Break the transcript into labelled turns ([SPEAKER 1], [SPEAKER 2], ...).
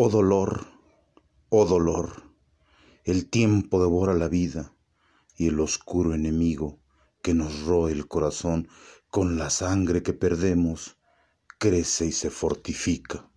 [SPEAKER 1] Oh dolor, oh dolor, el tiempo devora la vida y el oscuro enemigo que nos roe el corazón con la sangre que perdemos crece y se fortifica.